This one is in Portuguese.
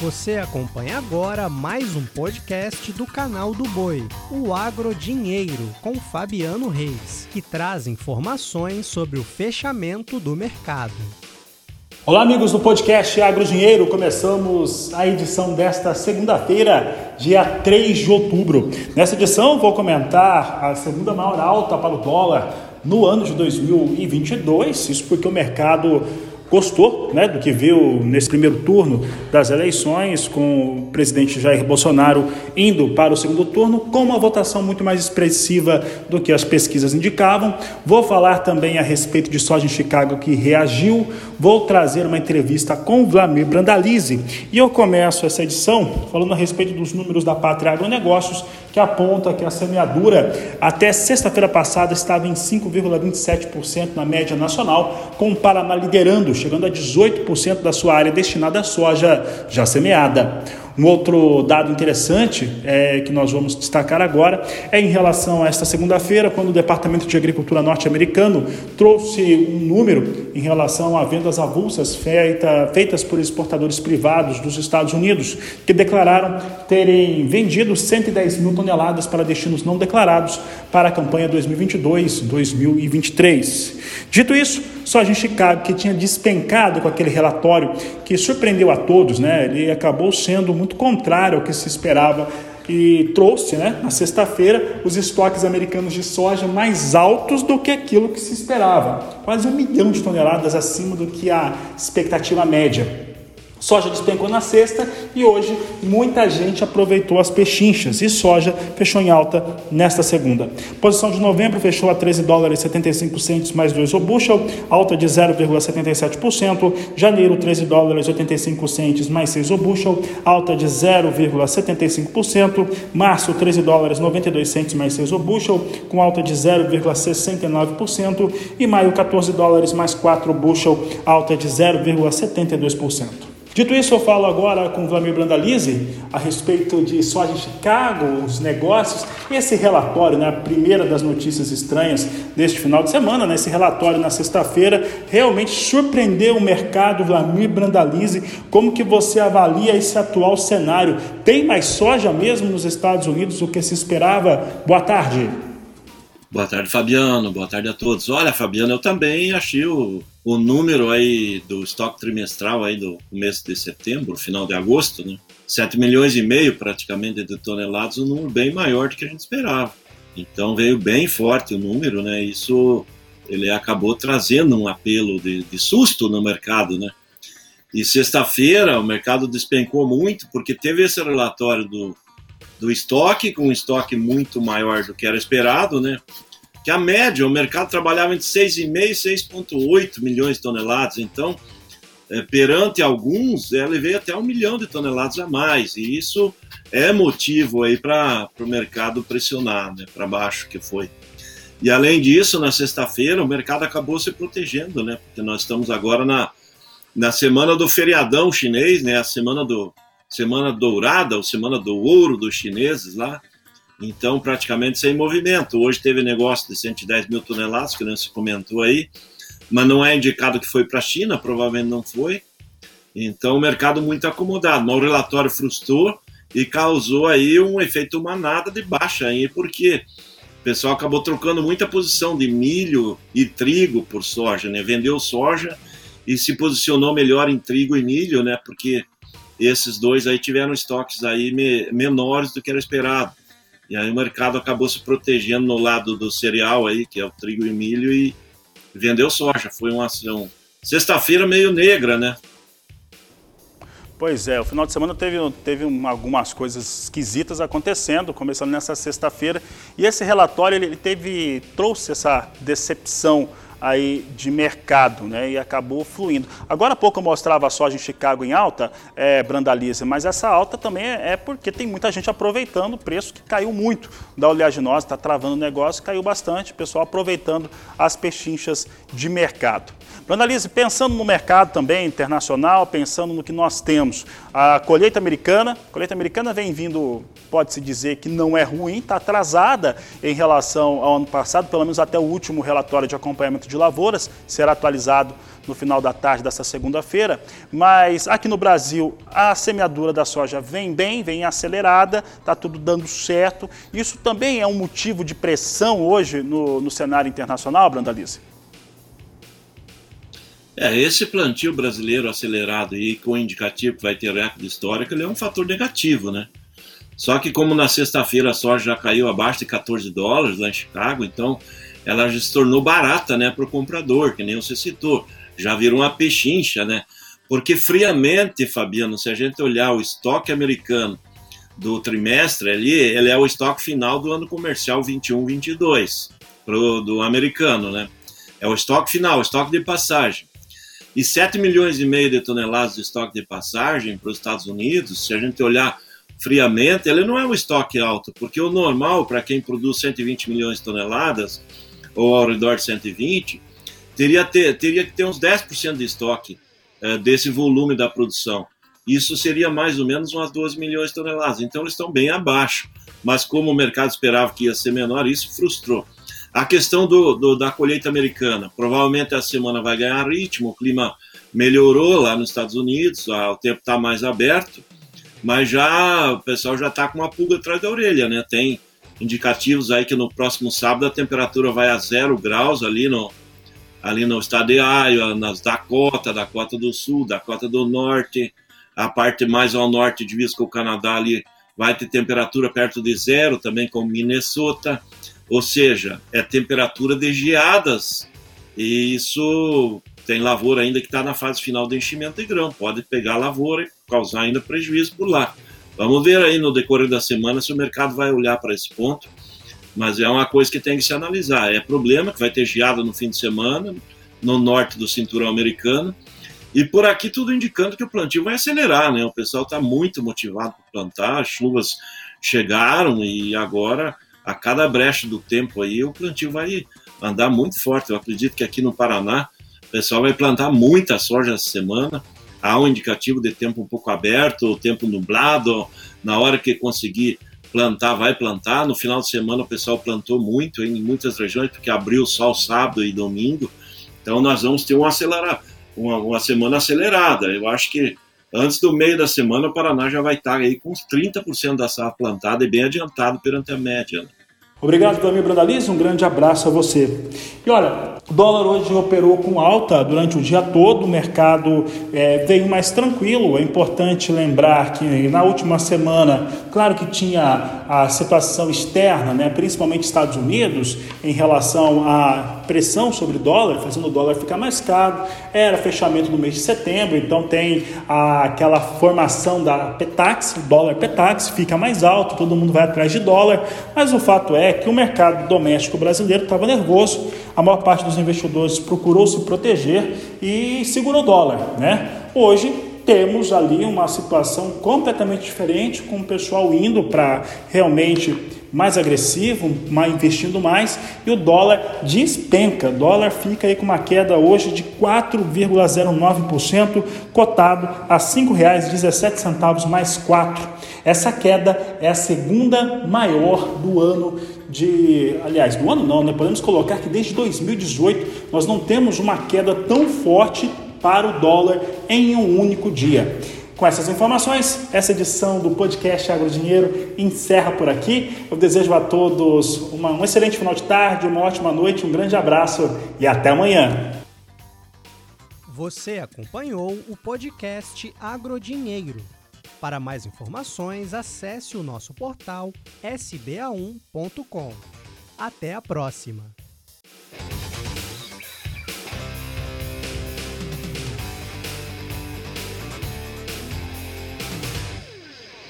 Você acompanha agora mais um podcast do canal do Boi, o Agro Dinheiro, com Fabiano Reis, que traz informações sobre o fechamento do mercado. Olá, amigos do podcast Agro Dinheiro. Começamos a edição desta segunda-feira, dia 3 de outubro. Nessa edição, vou comentar a segunda maior alta para o dólar no ano de 2022. Isso porque o mercado gostou né, do que viu nesse primeiro turno das eleições, com o presidente Jair Bolsonaro indo para o segundo turno, com uma votação muito mais expressiva do que as pesquisas indicavam. Vou falar também a respeito de soja em Chicago que reagiu. Vou trazer uma entrevista com Vladimir Brandalize e eu começo essa edição falando a respeito dos números da Pátria Agronegócios, que aponta que a semeadura até sexta-feira passada estava em 5,27% na média nacional, com o Paraná liderando chegando a 18% da sua área destinada à soja já semeada. Um outro dado interessante é, que nós vamos destacar agora é em relação a esta segunda-feira, quando o Departamento de Agricultura norte-americano trouxe um número em relação a vendas avulsas feita, feitas por exportadores privados dos Estados Unidos, que declararam terem vendido 110 mil toneladas para destinos não declarados para a campanha 2022-2023. Dito isso, soja em Chicago, que tinha despencado com aquele relatório que surpreendeu a todos, né? ele acabou sendo muito contrário ao que se esperava e trouxe né, na sexta-feira os estoques americanos de soja mais altos do que aquilo que se esperava, quase um milhão de toneladas acima do que a expectativa média. Soja despencou na sexta e hoje muita gente aproveitou as pechinchas e soja fechou em alta nesta segunda. Posição de novembro fechou a 13 dólares e 75 centos mais 2 o bushel, alta de 0,77%. Janeiro 13 dólares e 85 centos mais 6 o bushel, alta de 0,75%. Março 13 dólares e 92 centos mais 6 o bushel, com alta de 0,69%. E maio 14 dólares mais 4 o bushel, alta de 0,72%. Dito isso, eu falo agora com o Vladimir Brandalize a respeito de soja em Chicago, os negócios esse relatório, né, a primeira das notícias estranhas deste final de semana, né, esse relatório na sexta-feira, realmente surpreendeu o mercado, Vladimir Brandalize. Como que você avalia esse atual cenário? Tem mais soja mesmo nos Estados Unidos do que se esperava? Boa tarde. Boa tarde, Fabiano. Boa tarde a todos. Olha, Fabiano, eu também achei o, o número aí do estoque trimestral aí do mês de setembro, final de agosto, né? 7 milhões e meio praticamente de toneladas, um número bem maior do que a gente esperava. Então veio bem forte o número, né? Isso ele acabou trazendo um apelo de, de susto no mercado, né? E sexta-feira o mercado despencou muito porque teve esse relatório do do estoque, com um estoque muito maior do que era esperado, né? Que a média, o mercado trabalhava entre 6,5 e 6,8 milhões de toneladas, então, é, perante alguns, ela veio até um milhão de toneladas a mais, e isso é motivo aí para o mercado pressionar, né, para baixo que foi. E além disso, na sexta-feira, o mercado acabou se protegendo, né? Porque nós estamos agora na, na semana do feriadão chinês, né? A semana do, semana dourada, ou semana do ouro dos chineses lá. Então, praticamente sem movimento. Hoje teve negócio de 110 mil toneladas, que não se comentou aí, mas não é indicado que foi para a China, provavelmente não foi. Então, o mercado muito acomodado. Mas o relatório frustrou e causou aí um efeito manada de baixa aí, porque o pessoal acabou trocando muita posição de milho e trigo por soja, né? Vendeu soja e se posicionou melhor em trigo e milho, né? Porque esses dois aí tiveram estoques aí me, menores do que era esperado. E aí o mercado acabou se protegendo no lado do cereal aí, que é o trigo e milho, e vendeu soja. Foi uma ação. Sexta-feira meio negra, né? Pois é, o final de semana teve, teve algumas coisas esquisitas acontecendo, começando nessa sexta-feira. E esse relatório ele teve trouxe essa decepção aí de mercado, né? E acabou fluindo. Agora há pouco eu mostrava a soja em Chicago em alta, é, Brandalize, mas essa alta também é, é porque tem muita gente aproveitando o preço que caiu muito da oleaginosa, está travando o negócio, caiu bastante, o pessoal aproveitando as pechinchas de mercado. Brandalize, pensando no mercado também internacional, pensando no que nós temos, a colheita americana, a colheita americana vem vindo, pode-se dizer que não é ruim, está atrasada em relação ao ano passado, pelo menos até o último relatório de acompanhamento de lavouras, será atualizado no final da tarde dessa segunda-feira. Mas aqui no Brasil, a semeadura da soja vem bem, vem acelerada, está tudo dando certo. Isso também é um motivo de pressão hoje no, no cenário internacional, Brandalize? É, esse plantio brasileiro acelerado e com indicativo que vai ter recorde histórico, ele é um fator negativo, né? Só que como na sexta-feira a soja já caiu abaixo de 14 dólares lá em Chicago, então ela já se tornou barata, né, para o comprador, que nem você citou. Já virou uma pechincha, né? Porque friamente, Fabiano, se a gente olhar o estoque americano do trimestre ali, ele é o estoque final do ano comercial 21-22 do americano, né? É o estoque final, o estoque de passagem. E 7 milhões e meio de toneladas de estoque de passagem para os Estados Unidos, se a gente olhar friamente, ele não é um estoque alto, porque o normal para quem produz 120 milhões de toneladas, ou ao redor de 120, teria, ter, teria que ter uns 10% de estoque é, desse volume da produção. Isso seria mais ou menos umas 12 milhões de toneladas. Então eles estão bem abaixo. Mas como o mercado esperava que ia ser menor, isso frustrou. A questão do, do, da colheita americana, provavelmente a semana vai ganhar ritmo, o clima melhorou lá nos Estados Unidos, o tempo está mais aberto, mas já o pessoal já está com uma pulga atrás da orelha, né? Tem indicativos aí que no próximo sábado a temperatura vai a zero graus ali no, ali no estado de Iowa, nas Dakota, Dakota do Sul, Dakota do Norte, a parte mais ao norte de com o Canadá ali vai ter temperatura perto de zero, também com Minnesota, ou seja, é temperatura de geadas, e isso tem lavoura ainda que está na fase final do enchimento de grão, pode pegar a lavoura e causar ainda prejuízo por lá. Vamos ver aí no decorrer da semana se o mercado vai olhar para esse ponto, mas é uma coisa que tem que se analisar. É problema que vai ter geada no fim de semana, no norte do cinturão americano, e por aqui tudo indicando que o plantio vai acelerar, né? O pessoal está muito motivado para plantar, as chuvas chegaram e agora, a cada brecha do tempo aí, o plantio vai andar muito forte. Eu acredito que aqui no Paraná o pessoal vai plantar muita soja essa semana. Há um indicativo de tempo um pouco aberto, tempo nublado. Na hora que conseguir plantar, vai plantar. No final de semana o pessoal plantou muito em muitas regiões, porque abriu sol sábado e domingo. Então nós vamos ter um acelerar, uma, uma semana acelerada. Eu acho que antes do meio da semana o Paraná já vai estar aí com uns 30% da safra plantada e bem adiantado perante a média. Né? Obrigado, Vlamir Brandalize, um grande abraço a você. E olha, o dólar hoje operou com alta durante o dia todo, o mercado é, veio mais tranquilo. É importante lembrar que na última semana, claro que tinha a situação externa, né, principalmente Estados Unidos, em relação à pressão sobre o dólar, fazendo o dólar ficar mais caro. Era fechamento do mês de setembro, então tem a, aquela formação da Petax, dólar Petax fica mais alto, todo mundo vai atrás de dólar, mas o fato é que o mercado doméstico brasileiro estava nervoso, a maior parte dos investidores procurou se proteger e segurou o dólar. Né? Hoje temos ali uma situação completamente diferente, com o pessoal indo para realmente mais agressivo, mais, investindo mais, e o dólar despenca. O dólar fica aí com uma queda hoje de 4,09%, cotado a R$ 5,17 mais 4. Essa queda é a segunda maior do ano de, aliás, do ano não, né? Podemos colocar que desde 2018 nós não temos uma queda tão forte para o dólar em um único dia. Com essas informações, essa edição do podcast Agro Dinheiro encerra por aqui. Eu desejo a todos uma, um excelente final de tarde, uma ótima noite, um grande abraço e até amanhã. Você acompanhou o podcast Agrodinheiro. Para mais informações, acesse o nosso portal sba1.com. Até a próxima!